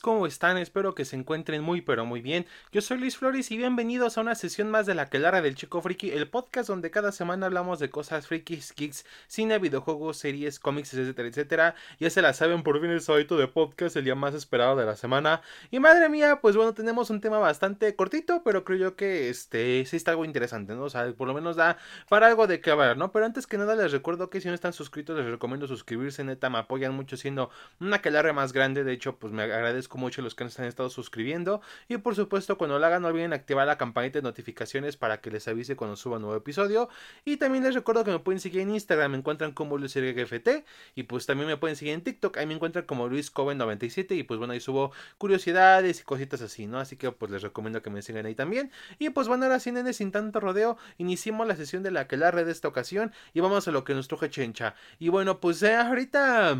¿cómo están? Espero que se encuentren muy pero muy bien. Yo soy Luis Flores y bienvenidos a una sesión más de la Quelara del Chico Friki, el podcast donde cada semana hablamos de cosas frikis, geeks, cine, videojuegos, series, cómics, etcétera, etcétera. Ya se la saben, por fin el sábado de podcast, el día más esperado de la semana. Y madre mía, pues bueno, tenemos un tema bastante cortito, pero creo yo que este sí está algo interesante, ¿no? O sea, por lo menos da para algo de qué hablar, ¿no? Pero antes que nada les recuerdo que si no están suscritos les recomiendo suscribirse, neta, me apoyan mucho siendo una Quelara más grande, de hecho, pues me agradezco mucho a los que nos han estado suscribiendo. Y por supuesto, cuando lo hagan, no olviden activar la campanita de notificaciones para que les avise cuando suba un nuevo episodio. Y también les recuerdo que me pueden seguir en Instagram, me encuentran como LuisRGFT. Y pues también me pueden seguir en TikTok, ahí me encuentran como LuisCoven97. Y pues bueno, ahí subo curiosidades y cositas así, ¿no? Así que pues les recomiendo que me sigan ahí también. Y pues bueno, ahora sí, nene, sin tanto rodeo, iniciemos la sesión de la que la red de esta ocasión. Y vamos a lo que nos truje Chencha. Y bueno, pues eh, ahorita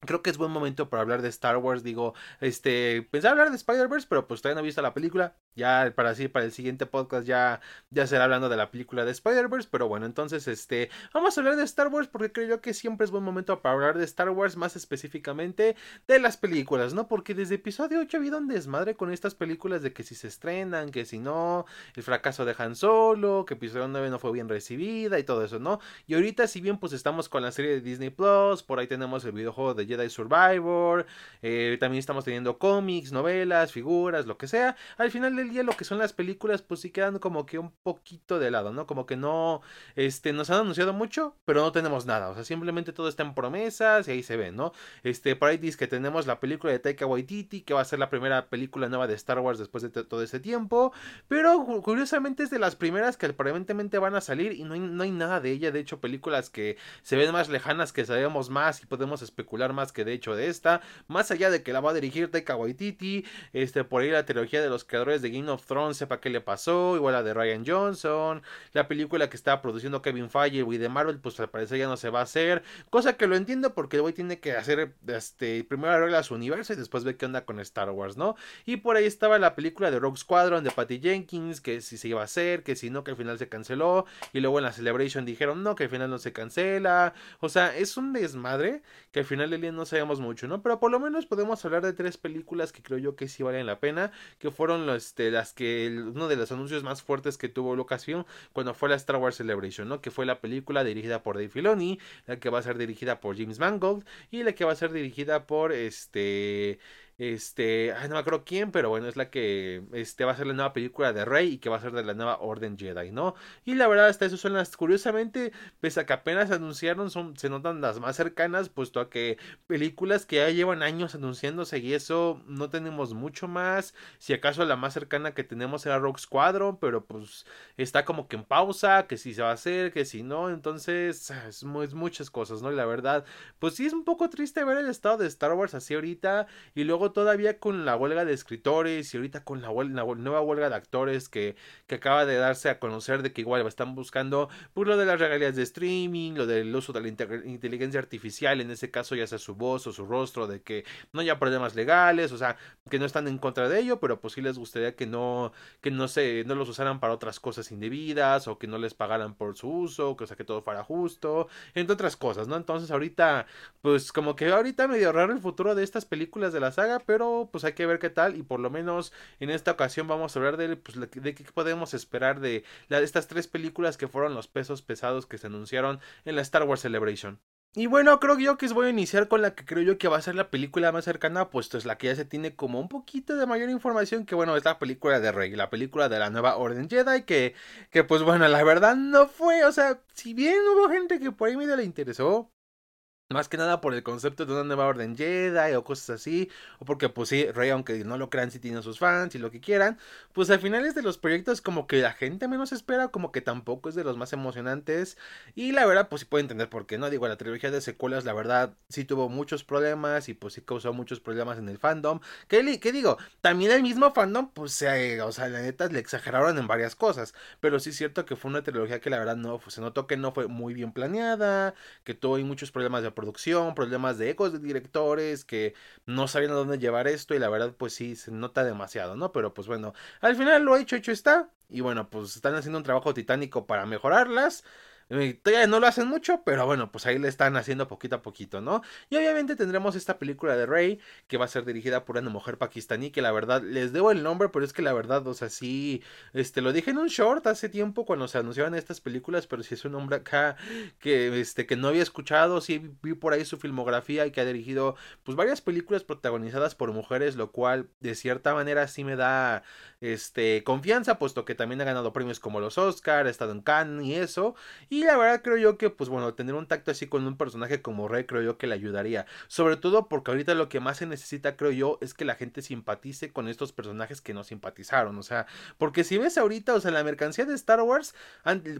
Creo que es buen momento para hablar de Star Wars. Digo, este, pensaba hablar de Spider-Verse, pero pues todavía no he visto la película. Ya para así, para el siguiente podcast ya, ya será hablando de la película de Spider-Verse. Pero bueno, entonces, este, vamos a hablar de Star Wars porque creo yo que siempre es buen momento para hablar de Star Wars, más específicamente de las películas, ¿no? Porque desde episodio 8 ha habido un desmadre con estas películas de que si se estrenan, que si no, el fracaso de Han Solo, que episodio 9 no fue bien recibida y todo eso, ¿no? Y ahorita, si bien pues estamos con la serie de Disney Plus, por ahí tenemos el videojuego de Jedi Survivor, eh, también estamos teniendo cómics, novelas, figuras, lo que sea. Al final del día lo que son las películas pues sí quedan como que un poquito de lado, ¿no? Como que no, este, nos han anunciado mucho, pero no tenemos nada, o sea, simplemente todo está en promesas y ahí se ve, ¿no? Este, por ahí dice que tenemos la película de Taika Waititi, que va a ser la primera película nueva de Star Wars después de todo ese tiempo, pero curiosamente es de las primeras que aparentemente van a salir y no hay, no hay nada de ella, de hecho películas que se ven más lejanas, que sabemos más y podemos especular más que de hecho de esta, más allá de que la va a dirigir Taika Waititi, este, por ahí la trilogía de los creadores de Game of Thrones, sepa qué le pasó, igual la de Ryan Johnson, la película que estaba produciendo Kevin Feige, y de Marvel, pues al parecer ya no se va a hacer, cosa que lo entiendo porque el tiene que hacer, este, primero arregla su universo y después ve qué onda con Star Wars, ¿no? Y por ahí estaba la película de Rogue Squadron de Patty Jenkins, que si se iba a hacer, que si no, que al final se canceló, y luego en la Celebration dijeron, no, que al final no se cancela, o sea, es un desmadre que al final del día no sabemos mucho, ¿no? Pero por lo menos podemos hablar de tres películas que creo yo que sí valen la pena, que fueron este, las que, uno de los anuncios más fuertes que tuvo ocasión cuando fue la Star Wars Celebration, ¿no? Que fue la película dirigida por Dave Filoni, la que va a ser dirigida por James Mangold y la que va a ser dirigida por este este, ay, no me acuerdo quién, pero bueno, es la que este, va a ser la nueva película de Rey y que va a ser de la nueva Orden Jedi, ¿no? Y la verdad, hasta eso son las, curiosamente, pese a que apenas anunciaron, son, se notan las más cercanas, puesto a que películas que ya llevan años anunciándose y eso no tenemos mucho más. Si acaso la más cercana que tenemos era Rogue Squadron, pero pues está como que en pausa, que si se va a hacer, que si no, entonces es, es muchas cosas, ¿no? Y la verdad, pues sí es un poco triste ver el estado de Star Wars así ahorita y luego todavía con la huelga de escritores y ahorita con la, nueva huelga de actores que, que, acaba de darse a conocer de que igual están buscando por pues, lo de las regalías de streaming, lo del uso de la inteligencia artificial, en ese caso ya sea su voz o su rostro, de que no haya problemas legales, o sea, que no están en contra de ello, pero pues sí les gustaría que no, que no se, no los usaran para otras cosas indebidas o que no les pagaran por su uso, que, o sea, que todo fuera justo, entre otras cosas, ¿no? Entonces ahorita, pues como que ahorita medio raro el futuro de estas películas de la saga, pero pues hay que ver qué tal y por lo menos en esta ocasión vamos a hablar de, pues, de qué podemos esperar de, estas tres películas que fueron los pesos pesados que se anunciaron en la Star Wars Celebration. Y bueno, creo yo que voy a iniciar con la que creo yo que va a ser la película más cercana, puesto es la que ya se tiene como un poquito de mayor información, que bueno, es la película de Rey, la película de la nueva Orden Jedi, que, que pues bueno, la verdad no fue, o sea, si bien hubo gente que por ahí medio le interesó, más que nada por el concepto de una nueva orden Jedi o cosas así. O porque pues sí, Rey, aunque no lo crean, sí tiene sus fans y lo que quieran. Pues al final es de los proyectos como que la gente menos espera, como que tampoco es de los más emocionantes. Y la verdad, pues sí puedo entender por qué, ¿no? Digo, la trilogía de secuelas, la verdad, sí tuvo muchos problemas y pues sí causó muchos problemas en el fandom. ¿Qué, qué digo? También el mismo fandom, pues, o sea, la neta le exageraron en varias cosas. Pero sí es cierto que fue una trilogía que la verdad no, pues, se notó que no fue muy bien planeada, que tuvo muchos problemas de producción, problemas de ecos de directores que no sabían a dónde llevar esto y la verdad pues sí se nota demasiado, ¿no? Pero pues bueno, al final lo hecho, hecho está y bueno, pues están haciendo un trabajo titánico para mejorarlas. Eh, todavía no lo hacen mucho, pero bueno, pues ahí le están haciendo poquito a poquito, ¿no? Y obviamente tendremos esta película de Rey, que va a ser dirigida por una mujer pakistaní, que la verdad, les debo el nombre, pero es que la verdad, o sea, sí, este, lo dije en un short hace tiempo cuando se anunciaban estas películas, pero si es un hombre acá que, este, que no había escuchado, sí vi por ahí su filmografía y que ha dirigido, pues, varias películas protagonizadas por mujeres, lo cual, de cierta manera, sí me da, este, confianza, puesto que también ha ganado premios como los Oscar, ha estado en Cannes y eso, y la verdad creo yo que, pues bueno, tener un tacto así con un personaje como Rey creo yo que le ayudaría. Sobre todo porque ahorita lo que más se necesita, creo yo, es que la gente simpatice con estos personajes que no simpatizaron. O sea, porque si ves ahorita, o sea, la mercancía de Star Wars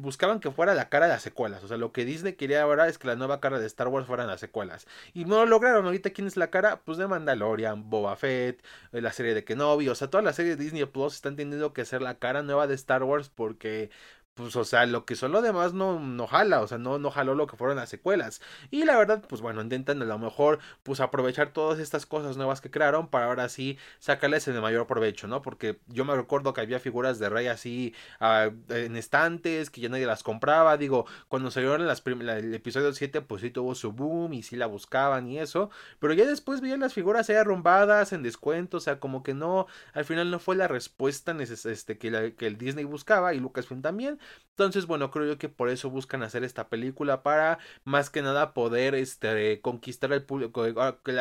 buscaban que fuera la cara de las secuelas. O sea, lo que Disney quería ahora es que la nueva cara de Star Wars fueran las secuelas. Y no lo lograron. Ahorita, ¿quién es la cara? Pues de Mandalorian, Boba Fett, eh, la serie de Kenobi. O sea, toda la serie de Disney Plus están teniendo que ser la cara nueva de Star Wars porque pues, o sea, lo que son lo demás no, no jala, o sea, no, no jaló lo que fueron las secuelas. Y la verdad, pues bueno, intentan a lo mejor, pues aprovechar todas estas cosas nuevas que crearon para ahora sí sacarles el mayor provecho, ¿no? Porque yo me recuerdo que había figuras de Rey así ah, en estantes, que ya nadie las compraba, digo, cuando salieron las el episodio 7, pues sí tuvo su boom y sí la buscaban y eso, pero ya después veían las figuras ahí arrumbadas, en descuento, o sea, como que no, al final no fue la respuesta este, que, que el Disney buscaba y Lucasfilm también, entonces, bueno, creo yo que por eso buscan hacer esta película para más que nada poder este conquistar al público,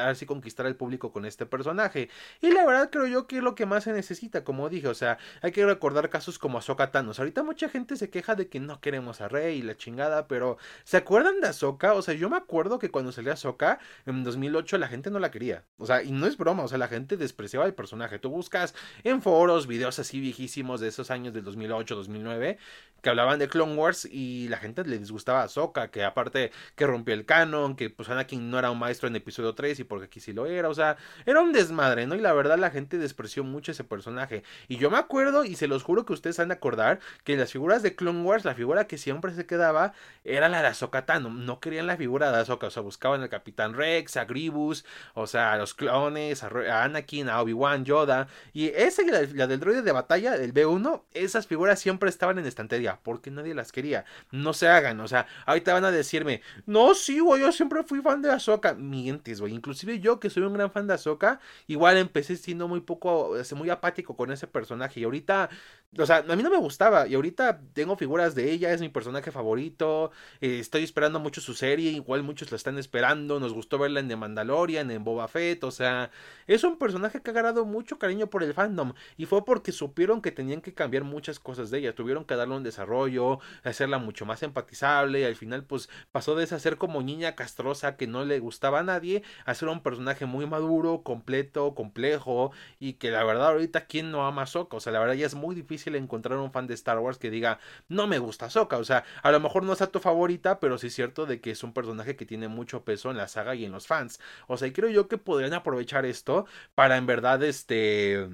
así conquistar al público con este personaje. Y la verdad creo yo que es lo que más se necesita, como dije, o sea, hay que recordar casos como Ahsoka Thanos. Ahorita mucha gente se queja de que no queremos a Rey y la chingada, pero ¿se acuerdan de Ahsoka? O sea, yo me acuerdo que cuando salió Ahsoka en 2008 la gente no la quería. O sea, y no es broma, o sea, la gente despreciaba el personaje. Tú buscas en foros videos así viejísimos de esos años del 2008, 2009 que hablaban de Clone Wars y la gente le disgustaba a Soka, que aparte que rompió el canon, que pues Anakin no era un maestro en episodio 3 y porque aquí sí lo era, o sea, era un desmadre, ¿no? Y la verdad la gente despreció mucho ese personaje. Y yo me acuerdo, y se los juro que ustedes han de acordar, que las figuras de Clone Wars, la figura que siempre se quedaba era la de Ahsoka Tano, no querían la figura de Ahsoka, o sea, buscaban al Capitán Rex, a Grievous, o sea, a los clones, a, Anakin, a Obi-Wan, Yoda, y esa y la, la del droide de batalla, el B1, esas figuras siempre estaban en estantería porque nadie las quería. No se hagan, o sea, ahorita van a decirme, no, sí, güey, yo siempre fui fan de Ahsoka. Mientes, güey. Inclusive yo, que soy un gran fan de Ahsoka, igual empecé siendo muy poco, muy apático con ese personaje. Y ahorita o sea, a mí no me gustaba y ahorita tengo figuras de ella, es mi personaje favorito, eh, estoy esperando mucho su serie, igual muchos la están esperando, nos gustó verla en The Mandalorian, en Boba Fett, o sea, es un personaje que ha ganado mucho cariño por el fandom y fue porque supieron que tenían que cambiar muchas cosas de ella, tuvieron que darle un desarrollo, hacerla mucho más empatizable y al final pues pasó de ser como niña castrosa que no le gustaba a nadie a ser un personaje muy maduro, completo, complejo y que la verdad ahorita quién no ama a Sokka, o sea, la verdad ya es muy difícil encontrar un fan de Star Wars que diga, no me gusta Soka. O sea, a lo mejor no es a tu favorita, pero sí es cierto de que es un personaje que tiene mucho peso en la saga y en los fans. O sea, y creo yo que podrían aprovechar esto para en verdad, este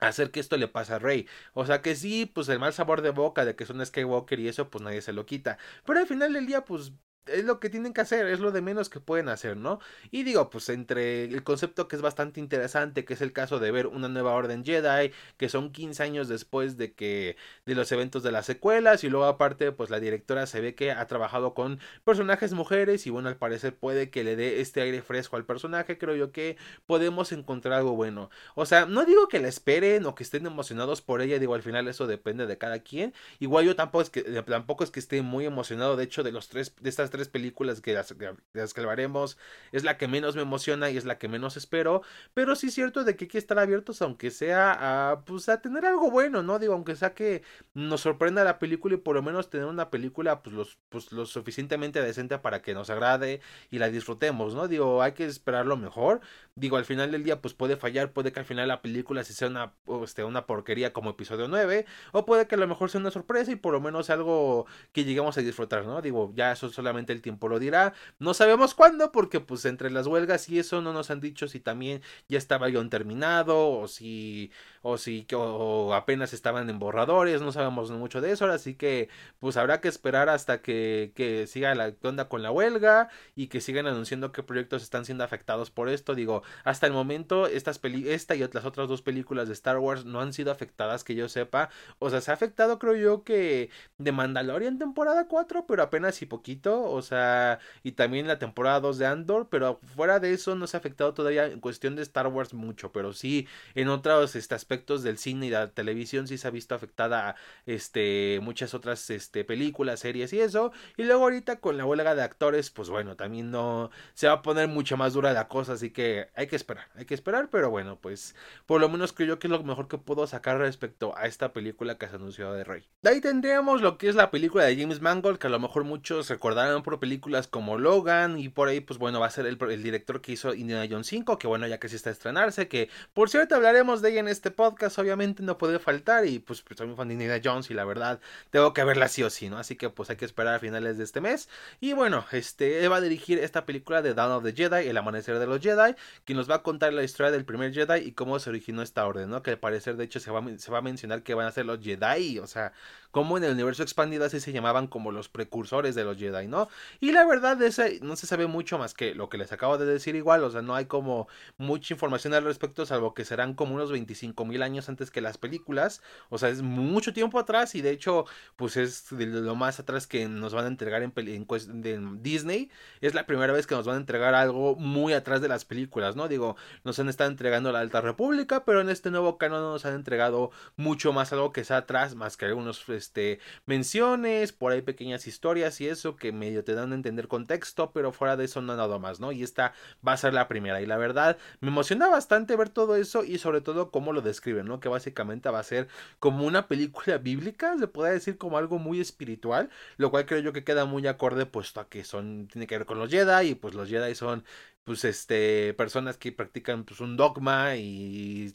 hacer que esto le pase a Rey. O sea que sí, pues el mal sabor de boca de que es un Skywalker y eso, pues nadie se lo quita. Pero al final del día, pues es lo que tienen que hacer, es lo de menos que pueden hacer, ¿no? Y digo, pues entre el concepto que es bastante interesante, que es el caso de ver una nueva orden Jedi, que son 15 años después de que de los eventos de las secuelas y luego aparte, pues la directora se ve que ha trabajado con personajes mujeres y bueno, al parecer puede que le dé este aire fresco al personaje, creo yo que podemos encontrar algo bueno. O sea, no digo que la esperen o que estén emocionados por ella, digo, al final eso depende de cada quien. Igual yo tampoco es que tampoco es que esté muy emocionado de hecho de los tres de estas tres películas que las, que es la que menos me emociona y es la que menos espero, pero sí es cierto de que hay que estar abiertos aunque sea a, pues, a tener algo bueno, ¿no? Digo, aunque sea que nos sorprenda la película y por lo menos tener una película pues, los, pues, lo suficientemente decente para que nos agrade y la disfrutemos, ¿no? Digo, hay que esperar lo mejor. Digo, al final del día pues puede fallar, puede que al final la película sea una, este, una porquería como episodio 9, o puede que a lo mejor sea una sorpresa y por lo menos algo que lleguemos a disfrutar, ¿no? Digo, ya eso solamente el tiempo lo dirá. No sabemos cuándo, porque pues entre las huelgas y eso no nos han dicho si también ya estaba guion terminado o si o si o apenas estaban en borradores, no sabemos mucho de eso, así que pues habrá que esperar hasta que, que siga la onda con la huelga y que sigan anunciando qué proyectos están siendo afectados por esto. Digo, hasta el momento estas peli esta y las otras dos películas de Star Wars no han sido afectadas que yo sepa. O sea, se ha afectado creo yo que de Mandalorian temporada 4, pero apenas y poquito, o sea, y también la temporada 2 de Andor, pero fuera de eso no se ha afectado todavía en cuestión de Star Wars mucho, pero sí en otros este, aspectos del cine y la televisión sí se ha visto afectada este muchas otras este películas, series y eso, y luego ahorita con la huelga de actores, pues bueno, también no se va a poner mucho más dura la cosa, así que hay que esperar, hay que esperar, pero bueno, pues por lo menos creo yo que es lo mejor que puedo sacar respecto a esta película que se anunció de Rey. De ahí tendríamos lo que es la película de James Mangold, que a lo mejor muchos recordarán por películas como Logan y por ahí pues bueno va a ser el, director que hizo Indiana Jones 5, que bueno ya que se está a estrenarse, que por cierto hablaremos de ella en este podcast, obviamente no puede faltar y pues, pues soy muy fan de Indiana Jones y la verdad tengo que verla sí o sí, ¿no? Así que pues hay que esperar a finales de este mes y bueno, este va a dirigir esta película de Dawn of the Jedi, El amanecer de los Jedi, quien nos va a contar la historia del primer Jedi y cómo se originó esta orden, ¿no? Que al parecer de hecho se va a mencionar que van a ser los Jedi, o sea, como en el universo expandido así se llamaban como los precursores de los Jedi, ¿no? Y la verdad no se sabe mucho más que lo que les acabo de decir igual, o sea, no hay como mucha información al respecto, salvo que serán como unos 25 mil años antes que las películas, o sea, es mucho tiempo atrás y de hecho, pues es lo más atrás que nos van a entregar en, Disney, es la primera vez que nos van a entregar algo muy atrás de las películas, ¿no? Digo, nos han estado entregando la Alta República, pero en este nuevo canon nos han entregado mucho más algo que sea atrás, más que algunos este, menciones, por ahí pequeñas historias y eso que medio te dan a entender contexto, pero fuera de eso no nada más, ¿no? Y esta va a ser la primera. Y la verdad, me emociona bastante ver todo eso y sobre todo cómo lo describen, ¿no? Que básicamente va a ser como una película bíblica, se puede decir como algo muy espiritual, lo cual creo yo que queda muy acorde puesto a que son, tiene que ver con los Jedi y pues los Jedi son pues este personas que practican pues un dogma y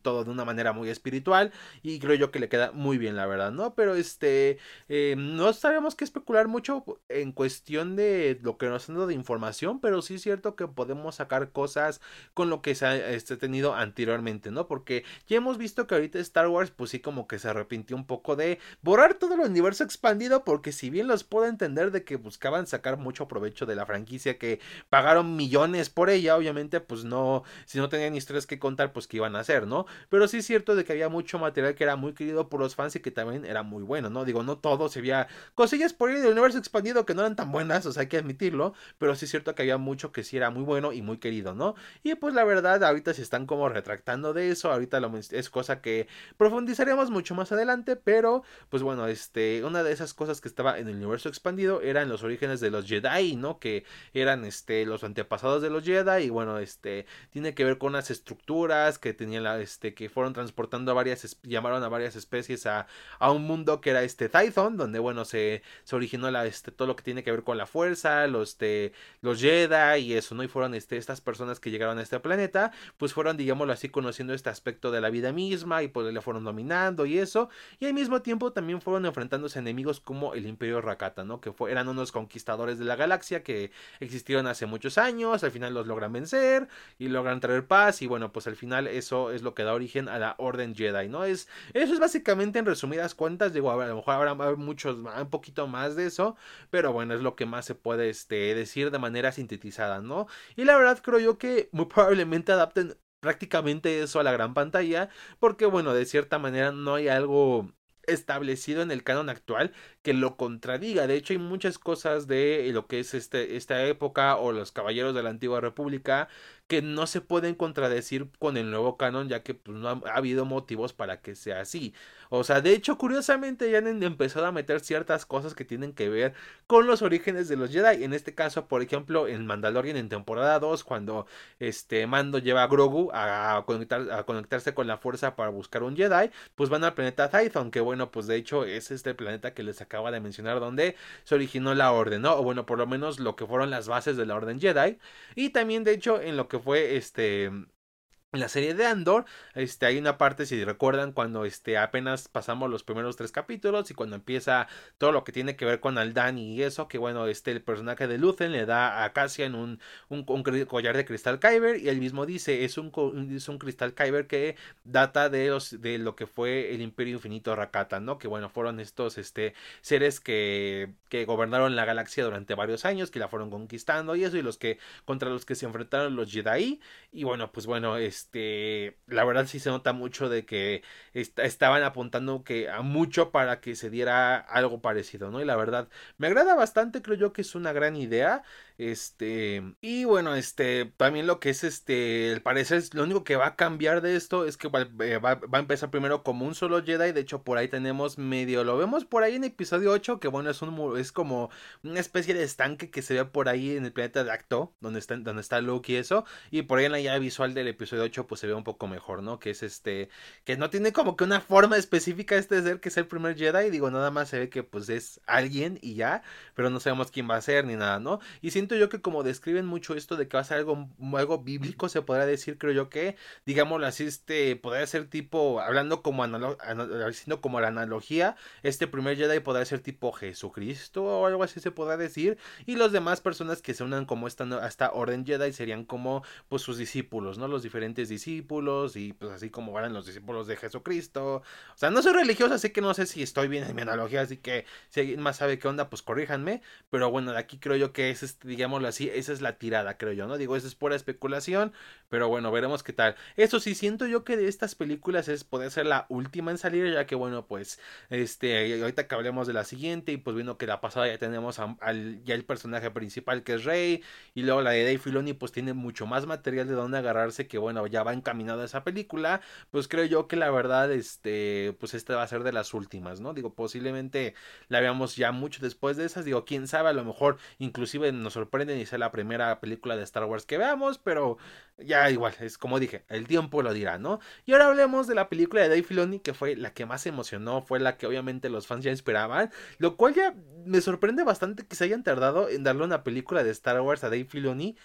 todo de una manera muy espiritual y creo yo que le queda muy bien la verdad no pero este eh, no sabemos qué especular mucho en cuestión de lo que nos han dado de información pero sí es cierto que podemos sacar cosas con lo que se ha este, tenido anteriormente no porque ya hemos visto que ahorita Star Wars pues sí como que se arrepintió un poco de borrar todo el universo expandido porque si bien los puedo entender de que buscaban sacar mucho provecho de la franquicia que pagaron millones por ella, obviamente, pues no, si no tenían historias que contar, pues qué iban a hacer, ¿no? Pero sí es cierto de que había mucho material que era muy querido por los fans y que también era muy bueno, ¿no? Digo, no todo, se había cosillas por ahí del universo expandido que no eran tan buenas, o sea, hay que admitirlo, pero sí es cierto que había mucho que sí era muy bueno y muy querido, ¿no? Y pues la verdad, ahorita se están como retractando de eso, ahorita lo, es cosa que profundizaremos mucho más adelante, pero pues bueno, este, una de esas cosas que estaba en el universo expandido eran los orígenes de los Jedi, ¿no? Que eran, este, los antepasados de los Jedi y bueno, este tiene que ver con unas estructuras que tenían la, este que fueron transportando a varias llamaron a varias especies a, a un mundo que era este Tython, donde bueno, se, se originó la este todo lo que tiene que ver con la fuerza, los este, los Jedi y eso, ¿no? Y fueron este estas personas que llegaron a este planeta, pues fueron digámoslo así conociendo este aspecto de la vida misma y pues le fueron dominando y eso, y al mismo tiempo también fueron enfrentándose enemigos como el Imperio Rakata, ¿no? Que fue, eran unos conquistadores de la galaxia que existieron hace muchos años al final los logran vencer y logran traer paz y bueno, pues al final eso es lo que da origen a la Orden Jedi, ¿no? Es, eso es básicamente en resumidas cuentas, digo, a, lo mejor habrá muchos, un poquito más de eso, pero bueno, es lo que más se puede este, decir de manera sintetizada, ¿no? Y la verdad creo yo que muy probablemente adapten prácticamente eso a la gran pantalla, porque bueno, de cierta manera no hay algo establecido en el canon actual que lo contradiga. De hecho, hay muchas cosas de lo que es este, esta época o los caballeros de la antigua república que no se pueden contradecir con el nuevo canon, ya que pues, no ha, habido motivos para que sea así. O sea, de hecho, curiosamente ya han empezado a meter ciertas cosas que tienen que ver con los orígenes de los Jedi. En este caso, por ejemplo, en Mandalorian en temporada 2, cuando este Mando lleva a Grogu a, conectar, a conectarse con la fuerza para buscar un Jedi, pues van al planeta Tython, que bueno, pues de hecho es este planeta que les acaba de mencionar donde se originó la orden, ¿no? O bueno, por lo menos lo que fueron las bases de la orden Jedi. Y también, de hecho, en lo que fue este la serie de Andor, este, hay una parte, si recuerdan, cuando este, apenas pasamos los primeros tres capítulos y cuando empieza todo lo que tiene que ver con Aldan y eso, que bueno, este, el personaje de Luthen le da a Cassian un, un, collar de cristal Kyber y él mismo dice, es un, es un cristal Kyber que data de, los, de lo que fue el Imperio Infinito Rakata, ¿no? Que bueno, fueron estos este, seres que, que gobernaron la galaxia durante varios años, que la fueron conquistando y eso, y los que, contra los que se enfrentaron los Jedi, y bueno, pues bueno, este este, la verdad sí se nota mucho de que estaban apuntando que a mucho para que se diera algo parecido, ¿no? Y la verdad, me agrada bastante, creo yo que es una gran idea. Este, y bueno, este, también lo que es este, el parecer, lo único que va a cambiar de esto es que va, eh, va, a empezar primero como un solo Jedi, de hecho por ahí tenemos medio, lo vemos por ahí en episodio 8, que bueno, es un, es como una especie de estanque que se ve por ahí en el planeta de Acto, donde está, donde está Luke y eso, y por ahí en la llave visual del episodio 8 pues se ve un poco mejor, ¿no? Que es este, que no tiene como que una forma específica este ser que es el primer Jedi, digo, nada más se ve que pues es alguien y ya, pero no sabemos quién va a ser ni nada, ¿no? Y siento yo que como describen mucho esto de que va a ser algo, algo bíblico, se podrá decir, creo yo que, digámoslo así, este, podría ser tipo, hablando como, haciendo como la analogía, este primer Jedi podrá ser tipo Jesucristo o algo así se podrá decir, y los demás personas que se unan como esta, esta orden Jedi serían como, pues sus discípulos, ¿no? Los diferentes discípulos y pues así como eran los discípulos de Jesucristo. O sea, no soy religioso, así que no sé si estoy bien en mi analogía, así que si alguien más sabe qué onda, pues corríjanme, pero bueno, de aquí creo yo que es, este, digámoslo así, esa es la tirada, creo yo, ¿no? Digo, esa es pura especulación, pero bueno, veremos qué tal. Eso sí, siento yo que de estas películas es poder ser la última en salir, ya que bueno, pues, este, ahorita que hablemos de la siguiente, y pues viendo que la pasada ya tenemos al, ya el personaje principal que es Rey, y luego la de Dave Filoni, pues tiene mucho más material de donde agarrarse, que bueno, ya va encaminado a esa película, pues creo yo que la verdad, este, pues esta va a ser de las últimas, ¿no? Digo, posiblemente la veamos ya mucho después de esas, digo, quién sabe, a lo mejor inclusive nos sorprenden y sea la primera película de Star Wars que veamos, pero ya igual, es como dije, el tiempo lo dirá, ¿no? Y ahora hablemos de la película de Dave Filoni, que fue la que más emocionó, fue la que obviamente los fans ya esperaban, lo cual ya me sorprende bastante que se hayan tardado en darle una película de Star Wars a Dave Filoni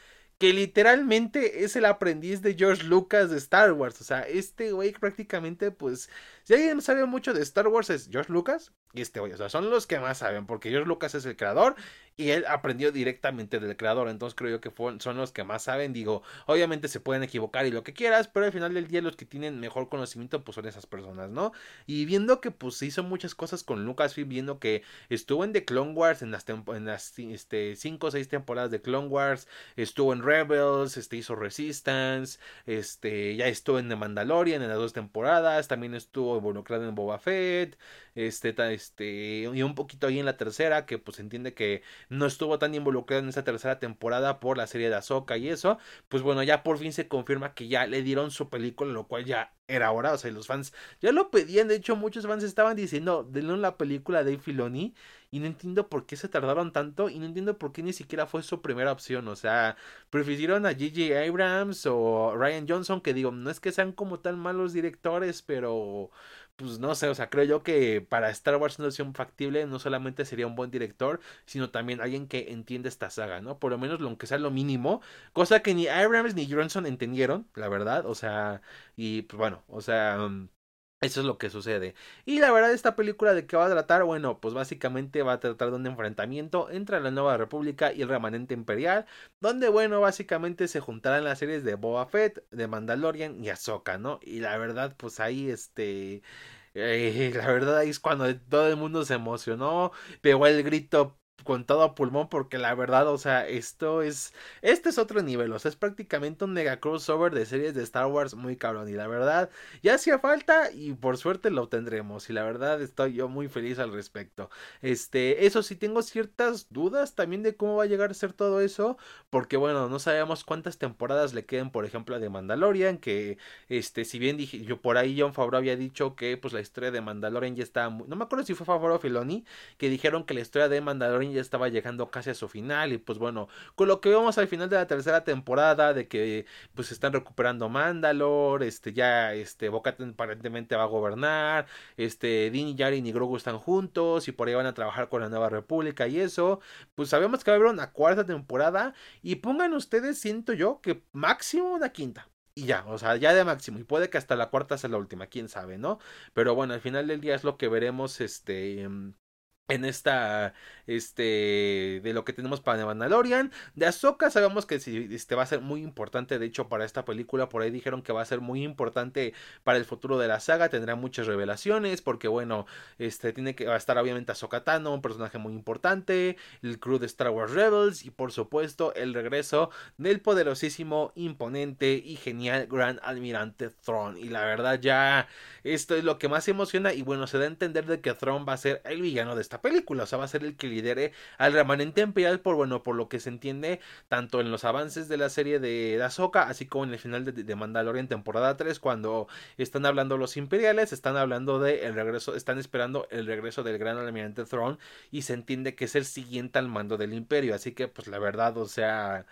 que literalmente es el aprendiz de George Lucas de Star Wars. O sea, este güey prácticamente, pues, si alguien sabe mucho de Star Wars es George Lucas y este güey. O sea, son los que más saben, porque George Lucas es el creador y él aprendió directamente del creador. Entonces creo yo que son los que más saben. Digo, obviamente se pueden equivocar y lo que quieras, pero al final del día los que tienen mejor conocimiento, pues son esas personas, ¿no? Y viendo que pues hizo muchas cosas con Lucasfilm, viendo que estuvo en The Clone Wars, en las, en las este, cinco o seis temporadas de Clone Wars, estuvo en Rebels, este, hizo Resistance, este, ya estuvo en The Mandalorian en las dos temporadas, también estuvo involucrado en Boba Fett, este, este, y un poquito ahí en la tercera, que pues entiende que no estuvo tan involucrado en esa tercera temporada por la serie de Ahsoka y eso, pues bueno, ya por fin se confirma que ya le dieron su película, lo cual ya era hora, o sea, los fans ya lo pedían, de hecho muchos fans estaban diciendo, denle la película de Filoni, y no entiendo por qué se tardaron tanto, y no entiendo por qué ni siquiera fue su primera opción, o sea, prefirieron a Gigi Abrams o Ryan Johnson, que digo, no es que sean como tan malos directores, pero pues no sé, o sea, creo yo que para Star Wars una opción factible no solamente sería un buen director, sino también alguien que entiende esta saga, ¿no? Por lo menos lo que sea lo mínimo, cosa que ni Abrams ni Johnson entendieron, la verdad, o sea, y pues bueno, o sea, mm, eso es lo que sucede. Y la verdad, esta película de qué va a tratar, bueno, pues básicamente va a tratar de un enfrentamiento entre la Nueva República y el remanente imperial, donde, bueno, básicamente se juntarán las series de Boba Fett, de Mandalorian y Ahsoka, ¿no? Y la verdad, pues ahí, este... Eh, la verdad ahí es cuando todo el mundo se emocionó, pegó el grito con todo pulmón porque la verdad, o sea, esto es este es otro nivel, o sea, es prácticamente un mega crossover de series de Star Wars muy cabrón y la verdad ya hacía falta y por suerte lo tendremos y la verdad estoy yo muy feliz al respecto. Este, eso sí tengo ciertas dudas también de cómo va a llegar a ser todo eso, porque bueno, no sabemos cuántas temporadas le queden, por ejemplo, de Mandalorian, que este, si bien dije yo por ahí John Favreau había dicho que pues la historia de Mandalorian ya muy... no me acuerdo si fue Favreau o Filoni que dijeron que la historia de Mandalorian ya estaba llegando casi a su final y pues bueno, con lo que vemos al final de la tercera temporada de que pues están recuperando Mandalore, este ya este Boca aparentemente va a gobernar, este Din, Yarin y Grogu están juntos y por ahí van a trabajar con la Nueva República y eso, pues sabemos que va a haber una cuarta temporada y pongan ustedes, siento yo, que máximo una quinta. y ya, o sea, ya de máximo. Y puede que hasta la cuarta sea la última, quién sabe, ¿no? Pero bueno, al final del día es lo que veremos, este, en esta este de lo que tenemos para Mandalorian. De Ahsoka sabemos que este va a ser muy importante de hecho para esta película por ahí dijeron que va a ser muy importante para el futuro de la saga tendrá muchas revelaciones porque bueno este tiene que va a estar obviamente Ahsoka Tano un personaje muy importante el crew de Star Wars Rebels y por supuesto el regreso del poderosísimo imponente y genial Gran Almirante Thrawn. Y la verdad ya esto es lo que más emociona y bueno se da a entender de que Thrawn va a ser el villano de esta película, o sea, va a ser el que lidere al remanente imperial por, bueno, por lo que se entiende tanto en los avances de la serie de Ahsoka, así como en el final de, de Mandalorian temporada 3, cuando están hablando los imperiales, están hablando de el regreso, están esperando el regreso del gran almirante Throne y se entiende que es el siguiente al mando del imperio, así que pues la verdad, o sea,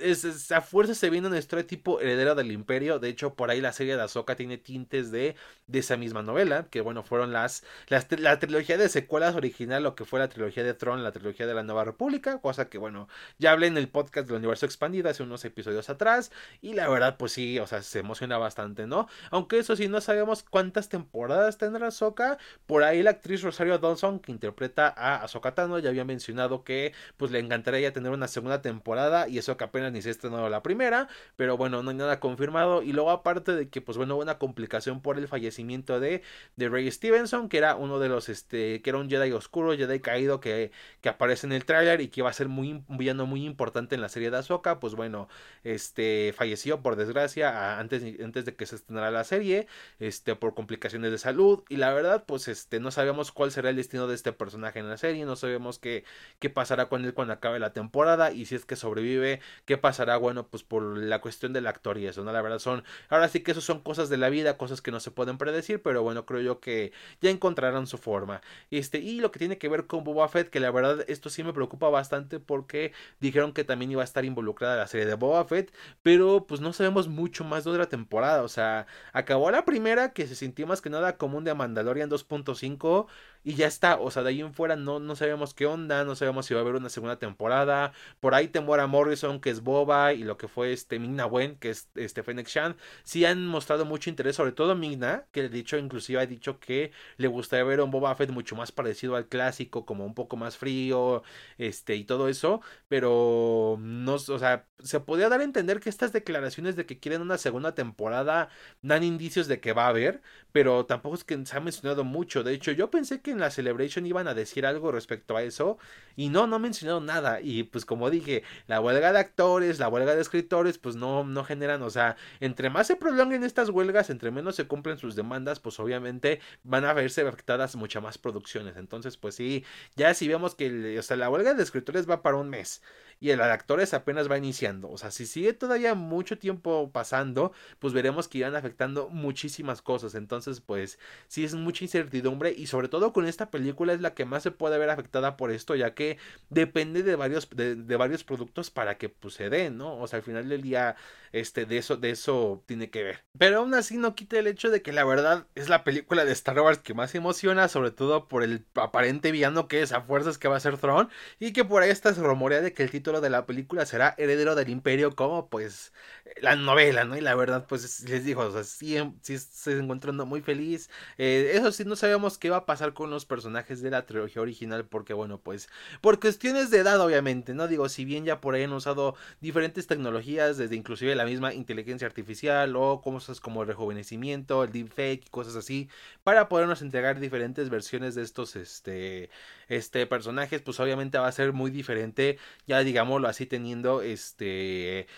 es, a fuerza se viene un tipo heredero del imperio. De hecho, por ahí la serie de Ahsoka tiene tintes de, de esa misma novela. Que bueno, fueron las, la trilogía de secuelas original, lo que fue la trilogía de Tron, la trilogía de la Nueva República. Cosa que bueno, ya hablé en el podcast del universo expandido hace unos episodios atrás. Y la verdad, pues sí, o sea, se emociona bastante, ¿no? Aunque eso sí, no sabemos cuántas temporadas tendrá Ahsoka. Por ahí la actriz Rosario Dawson, que interpreta a Ahsoka Tano, ya había mencionado que pues le encantaría tener una segunda temporada. Y eso que apenas ni se ha estrenado la primera, pero bueno, no hay nada confirmado. Y luego aparte de que, pues bueno, hubo una complicación por el fallecimiento de, de Ray Stevenson, que era uno de los, este, que era un Jedi oscuro, Jedi caído que, que aparece en el tráiler y que iba a ser muy, muy importante en la serie de Ahsoka, pues bueno, este, falleció por desgracia antes, antes de que se estrenara la serie, este, por complicaciones de salud. Y la verdad, pues este, no sabemos cuál será el destino de este personaje en la serie, no sabemos qué, qué pasará con él cuando acabe la temporada y si es que sobrevive, qué pasará, bueno, pues por la cuestión del actor y eso, ¿no? La verdad son, ahora sí que eso son cosas de la vida, cosas que no se pueden predecir, pero bueno, creo yo que ya encontrarán su forma. Este, y lo que tiene que ver con Boba Fett, que la verdad esto sí me preocupa bastante porque dijeron que también iba a estar involucrada la serie de Boba Fett, pero pues no sabemos mucho más de otra temporada, o sea, acabó la primera que se sintió más que nada como un de Mandalorian 2.5 y ya está, o sea, de ahí en fuera no, no sabemos qué onda, no sabemos si va a haber una segunda temporada, por ahí Temora Morrison, que es Boba, y lo que fue este Migna Wen, que es este Fennec Shan, sí han mostrado mucho interés, sobre todo Migna, que de dicho, inclusive ha dicho que le gustaría ver un Boba Fett mucho más parecido al clásico, como un poco más frío, este, y todo eso, pero no, o sea, se podría dar a entender que estas declaraciones de que quieren una segunda temporada dan indicios de que va a haber, pero tampoco es que se ha mencionado mucho, de hecho, yo pensé que en la Celebration iban a decir algo respecto a eso y no, no mencionaron nada y pues como dije, la huelga de actores, la huelga de escritores pues no, no generan, o sea, entre más se prolonguen estas huelgas, entre menos se cumplen sus demandas, pues obviamente van a verse afectadas muchas más producciones, entonces pues sí, ya si vemos que, o sea, la huelga de escritores va para un mes y el de actores apenas va iniciando. O sea, si sigue todavía mucho tiempo pasando, pues veremos que irán afectando muchísimas cosas. Entonces, pues sí es mucha incertidumbre y sobre todo con esta película es la que más se puede ver afectada por esto, ya que depende de varios, de, varios productos para que pues, se den, ¿no? O sea, al final del día, este, de eso, de eso tiene que ver. Pero aún así no quita el hecho de que la verdad es la película de Star Wars que más emociona, sobre todo por el aparente villano que es a fuerzas que va a ser Throne y que por ahí está se rumorea de que el título de la película será Heredero del Imperio, como pues la novela, ¿no? Y la verdad, pues les digo, o sea, sí, sí se encontrando muy feliz. Eh, eso sí, no sabemos qué va a pasar con los personajes de la trilogía original, porque bueno, pues por cuestiones de edad, obviamente, ¿no? Digo, si bien ya por ahí han usado diferentes tecnologías, desde inclusive la misma inteligencia artificial o cosas como el rejuvenecimiento, el deepfake, cosas así, para podernos entregar diferentes versiones de estos, este, este personajes, pues obviamente va a ser muy diferente, ya digámoslo así, teniendo este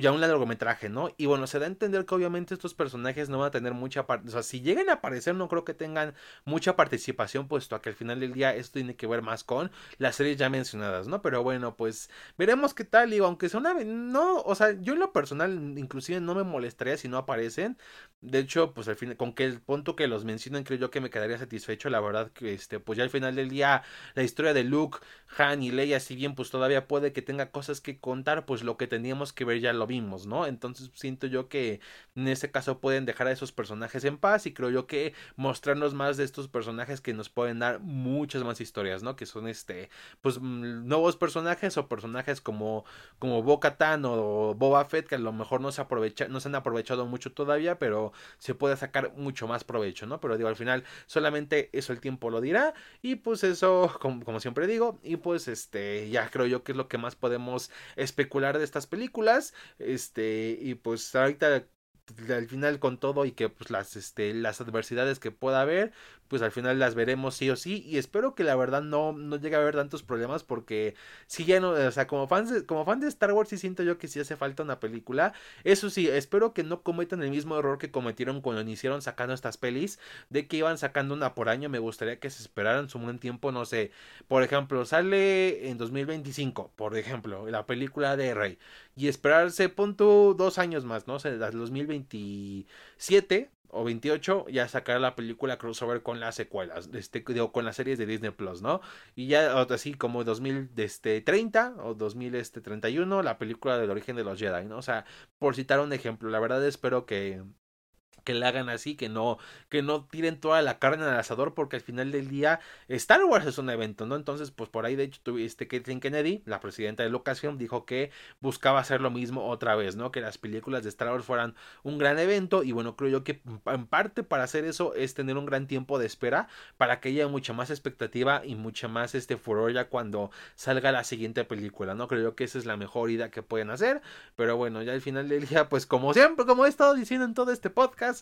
ya un largometraje, ¿no? Y bueno, se da a entender que obviamente estos personajes no van a tener mucha parte, o sea, si llegan a aparecer, no creo que tengan mucha participación, puesto que al final del día esto tiene que ver más con las series ya mencionadas, ¿no? Pero bueno, pues veremos qué tal, digo, aunque sea una, no, o sea, yo en lo personal, inclusive no me molestaría si no aparecen, de hecho, pues al final, con que el punto que los mencionan, creo yo que me quedaría satisfecho, la verdad que este, pues ya al final del día la historia de Luke, Han y Leia, si bien pues todavía puede que tenga cosas que contar, pues lo que teníamos que ver ya lo vimos, ¿no? Entonces siento yo que en ese caso pueden dejar a esos personajes en paz y creo yo que mostrarnos más de estos personajes que nos pueden dar muchas más historias, ¿no? Que son este, pues mm, nuevos personajes o personajes como, como Bo o Boba Fett, que a lo mejor no se, aprovecha, no se han aprovechado mucho todavía, pero se puede sacar mucho más provecho, ¿no? Pero digo, al final solamente eso el tiempo lo dirá y pues eso, como siempre digo, y pues este, ya creo yo que es lo que más podemos especular de estas películas, este, y pues ahorita al final con todo y que pues las este las adversidades que pueda haber pues al final las veremos sí o sí y espero que la verdad no no llegue a haber tantos problemas porque si ya no o sea como fans de, como fan de Star Wars sí siento yo que sí hace falta una película. Eso sí espero que no cometan el mismo error que cometieron cuando iniciaron sacando estas pelis de que iban sacando una por año. Me gustaría que se esperaran su buen tiempo no sé. Por ejemplo sale en 2025 por ejemplo la película de Rey y esperarse punto dos años más no o sea 2020 27 o 28 ya sacará la película crossover con las secuelas, este, digo, con las series de Disney Plus, ¿no? Y ya así como 2030 este, o 2031 la película del origen de los Jedi, ¿no? O sea, por citar un ejemplo, la verdad espero que que la hagan así, que no, que no tiren toda la carne al asador, porque al final del día Star Wars es un evento, ¿no? Entonces, pues por ahí de hecho tuviste Kathleen Kennedy, la presidenta de Lucasfilm, dijo que buscaba hacer lo mismo otra vez, ¿no? Que las películas de Star Wars fueran un gran evento y bueno, creo yo que en parte para hacer eso es tener un gran tiempo de espera para que haya mucha más expectativa y mucha más este furor ya cuando salga la siguiente película, ¿no? Creo yo que esa es la mejor idea que pueden hacer, pero bueno, ya al final del día, pues como siempre, como he estado diciendo en todo este podcast,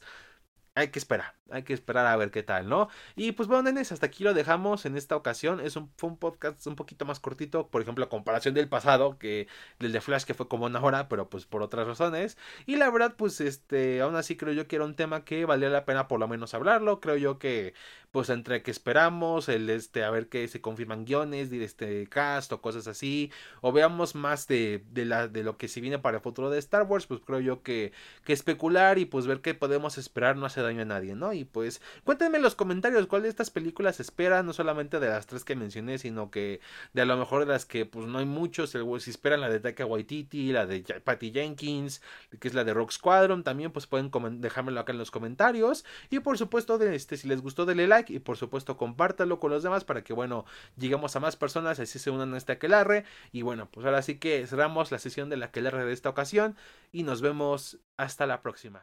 hay que esperar, hay que esperar a ver qué tal, ¿no? Y pues bueno, nenes, hasta aquí lo dejamos en esta ocasión. Es un, un podcast un poquito más cortito, por ejemplo, a comparación del pasado, que el de Flash que fue como una hora, pero pues por otras razones. Y la verdad, pues este, aún así creo yo que era un tema que valía la pena por lo menos hablarlo. Creo yo que pues entre que esperamos el este a ver que se confirman guiones este cast o cosas así o veamos más de, de la de lo que se viene para el futuro de Star Wars pues creo yo que, que especular y pues ver qué podemos esperar no hace daño a nadie no y pues cuéntenme en los comentarios cuál de estas películas esperan no solamente de las tres que mencioné sino que de a lo mejor de las que pues no hay muchos si esperan la de Taika Waititi la de Patty Jenkins que es la de Rock Squadron también pues pueden dejármelo acá en los comentarios y por supuesto de este si les gustó denle like y por supuesto compártalo con los demás para que bueno lleguemos a más personas así se unan a este aquelarre. Y bueno pues ahora sí que cerramos la sesión de la aquelarre de esta ocasión y nos vemos hasta la próxima